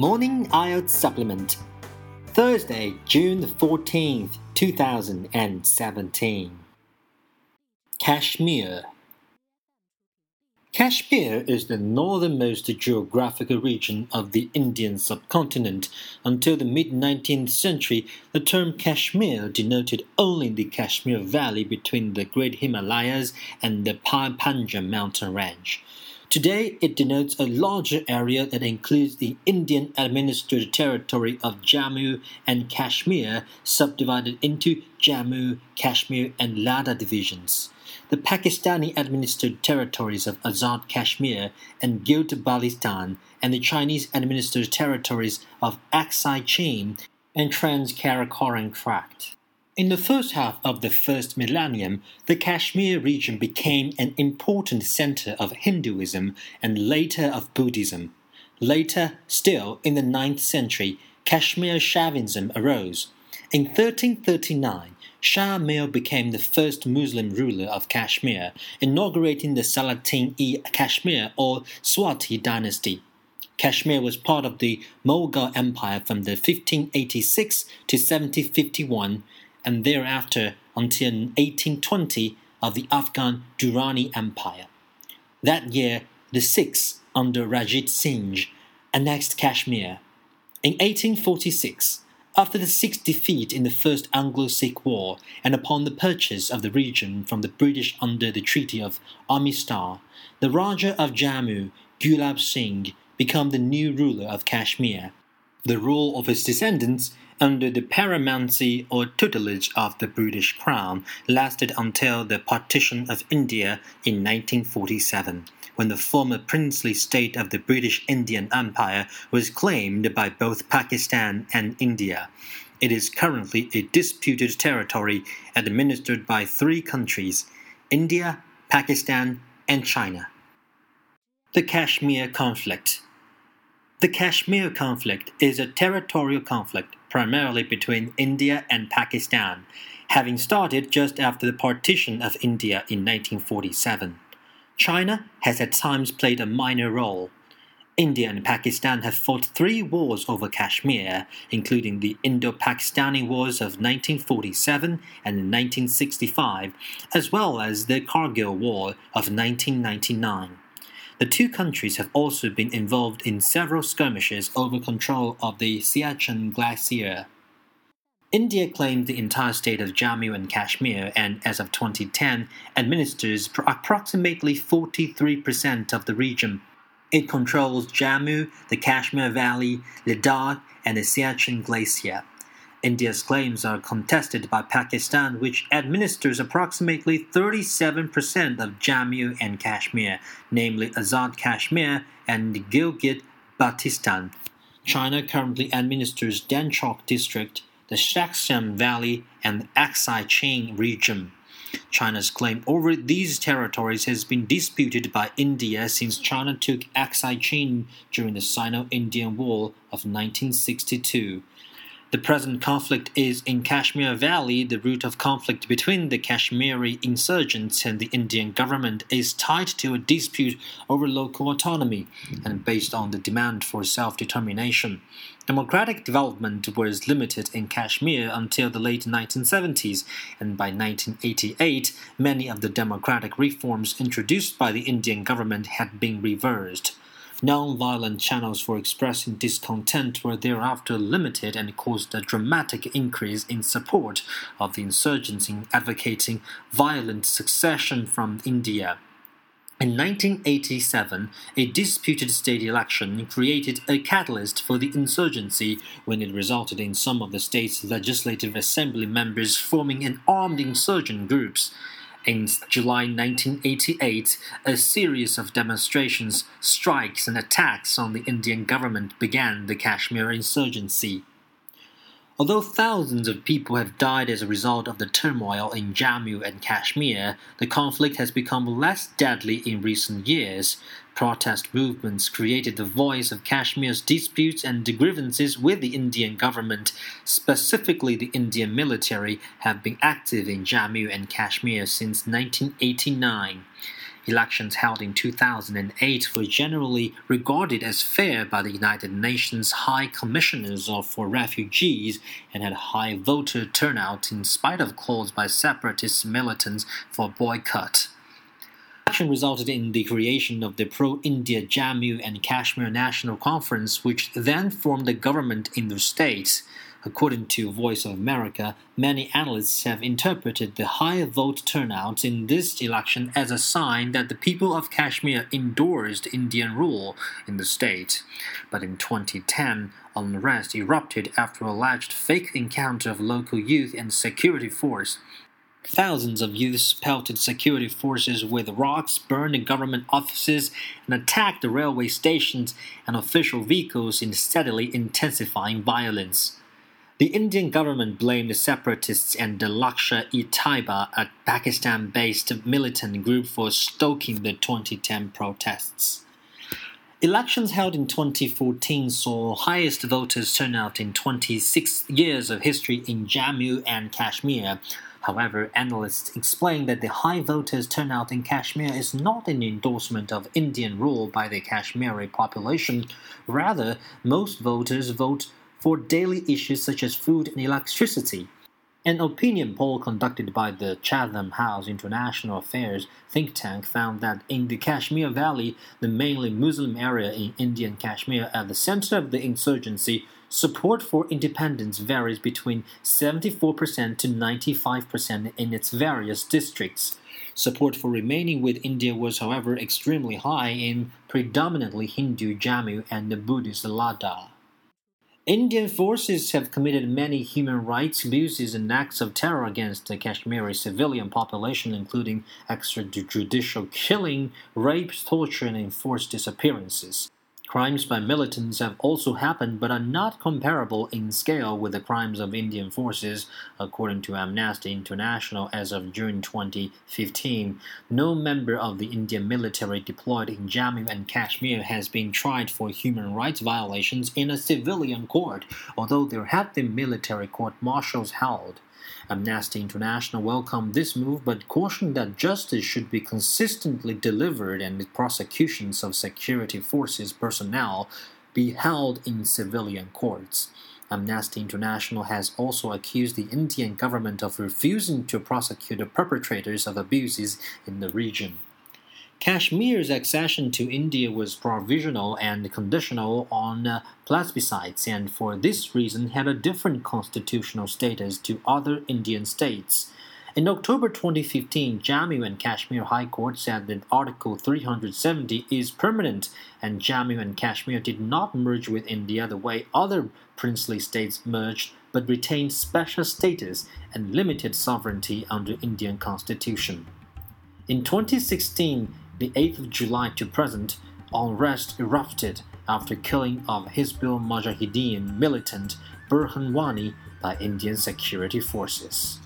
Morning IELTS Supplement, Thursday, June 14th, 2017. Kashmir. Kashmir is the northernmost geographical region of the Indian subcontinent. Until the mid 19th century, the term Kashmir denoted only the Kashmir Valley between the Great Himalayas and the Panjal mountain range. Today, it denotes a larger area that includes the Indian administered territory of Jammu and Kashmir, subdivided into Jammu, Kashmir, and Ladakh divisions. The Pakistani administered territories of Azad Kashmir and Gilgit-Baltistan, and the Chinese administered territories of Aksai Chin and Trans-Karakoram Tract. In the first half of the first millennium, the Kashmir region became an important center of Hinduism and later of Buddhism. Later, still in the 9th century, Kashmir Shaivism arose. In 1339, Shah Mir became the first Muslim ruler of Kashmir, inaugurating the Salatin-e Kashmir or Swati dynasty. Kashmir was part of the Mughal Empire from the 1586 to 1751 and thereafter until 1820 of the Afghan Durrani Empire. That year, the Sikhs under Ranjit Singh annexed Kashmir. In 1846, after the Sikhs' defeat in the First Anglo-Sikh War and upon the purchase of the region from the British under the Treaty of Amritsar, the Raja of Jammu, Gulab Singh, became the new ruler of Kashmir. The rule of his descendants under the paramountcy or tutelage of the British Crown lasted until the partition of India in 1947, when the former princely state of the British Indian Empire was claimed by both Pakistan and India. It is currently a disputed territory administered by three countries India, Pakistan, and China. The Kashmir Conflict The Kashmir conflict is a territorial conflict primarily between India and Pakistan, having started just after the partition of India in 1947. China has at times played a minor role. India and Pakistan have fought three wars over Kashmir, including the Indo Pakistani Wars of 1947 and 1965, as well as the Kargil War of 1999. The two countries have also been involved in several skirmishes over control of the Siachen Glacier. India claimed the entire state of Jammu and Kashmir and, as of 2010, administers approximately 43% of the region. It controls Jammu, the Kashmir Valley, Ladakh, and the Siachen Glacier. India's claims are contested by Pakistan, which administers approximately 37% of Jammu and Kashmir, namely Azad Kashmir and Gilgit Baltistan. China currently administers Demchok District, the Shaksgam Valley, and the Aksai Chin region. China's claim over these territories has been disputed by India since China took Aksai Chin during the Sino Indian War of 1962. The present conflict is in Kashmir Valley. The root of conflict between the Kashmiri insurgents and the Indian government is tied to a dispute over local autonomy and based on the demand for self determination. Democratic development was limited in Kashmir until the late 1970s, and by 1988, many of the democratic reforms introduced by the Indian government had been reversed. Non-violent channels for expressing discontent were thereafter limited and caused a dramatic increase in support of the insurgents in advocating violent secession from India. In 1987, a disputed state election created a catalyst for the insurgency when it resulted in some of the state's legislative assembly members forming an armed insurgent groups. In July 1988, a series of demonstrations, strikes, and attacks on the Indian government began the Kashmir insurgency. Although thousands of people have died as a result of the turmoil in Jammu and Kashmir, the conflict has become less deadly in recent years. Protest movements created the voice of Kashmir's disputes and grievances with the Indian government, specifically the Indian military, have been active in Jammu and Kashmir since 1989. Elections held in 2008 were generally regarded as fair by the United Nations High Commissioners for Refugees and had high voter turnout in spite of calls by separatist militants for boycott. Election resulted in the creation of the pro-India Jammu and Kashmir National Conference, which then formed the government in the state. According to Voice of America, many analysts have interpreted the high vote turnout in this election as a sign that the people of Kashmir endorsed Indian rule in the state. But in 2010, unrest erupted after alleged fake encounter of local youth and security force. Thousands of youths pelted security forces with rocks, burned government offices, and attacked the railway stations and official vehicles in steadily intensifying violence. The Indian government blamed the separatists and the Lashkar-e-Taiba, a Pakistan-based militant group, for stoking the 2010 protests. Elections held in 2014 saw highest voters turnout in 26 years of history in Jammu and Kashmir. However, analysts explain that the high voters turnout in Kashmir is not an endorsement of Indian rule by the Kashmiri population. Rather, most voters vote for daily issues such as food and electricity. An opinion poll conducted by the Chatham House International Affairs think tank found that in the Kashmir Valley, the mainly Muslim area in Indian Kashmir at the center of the insurgency, support for independence varies between 74% to 95% in its various districts. Support for remaining with India was, however, extremely high in predominantly Hindu Jammu and the Buddhist Ladakh. Indian forces have committed many human rights abuses and acts of terror against the Kashmiri civilian population, including extrajudicial killing, rapes, torture, and enforced disappearances. Crimes by militants have also happened but are not comparable in scale with the crimes of Indian forces, according to Amnesty International as of June 2015. No member of the Indian military deployed in Jammu and Kashmir has been tried for human rights violations in a civilian court, although there have been military court martials held. Amnesty International welcomed this move but cautioned that justice should be consistently delivered and the prosecutions of security forces personnel be held in civilian courts. Amnesty International has also accused the Indian government of refusing to prosecute the perpetrators of abuses in the region. Kashmir's accession to India was provisional and conditional on uh, plebiscites, and for this reason had a different constitutional status to other Indian states. In October 2015, Jammu and Kashmir High Court said that Article 370 is permanent, and Jammu and Kashmir did not merge with India the way other princely states merged, but retained special status and limited sovereignty under Indian constitution. In 2016, the 8th of July to present, unrest erupted after killing of Hizbul Mujahideen militant Burhan Wani by Indian security forces.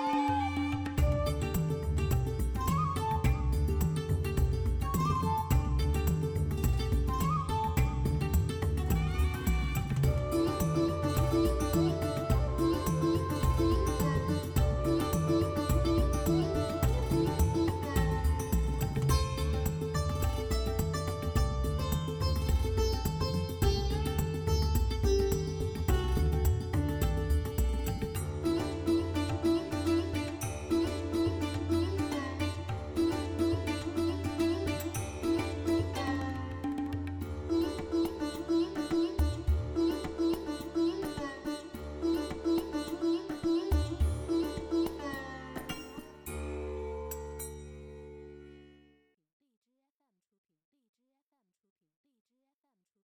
Música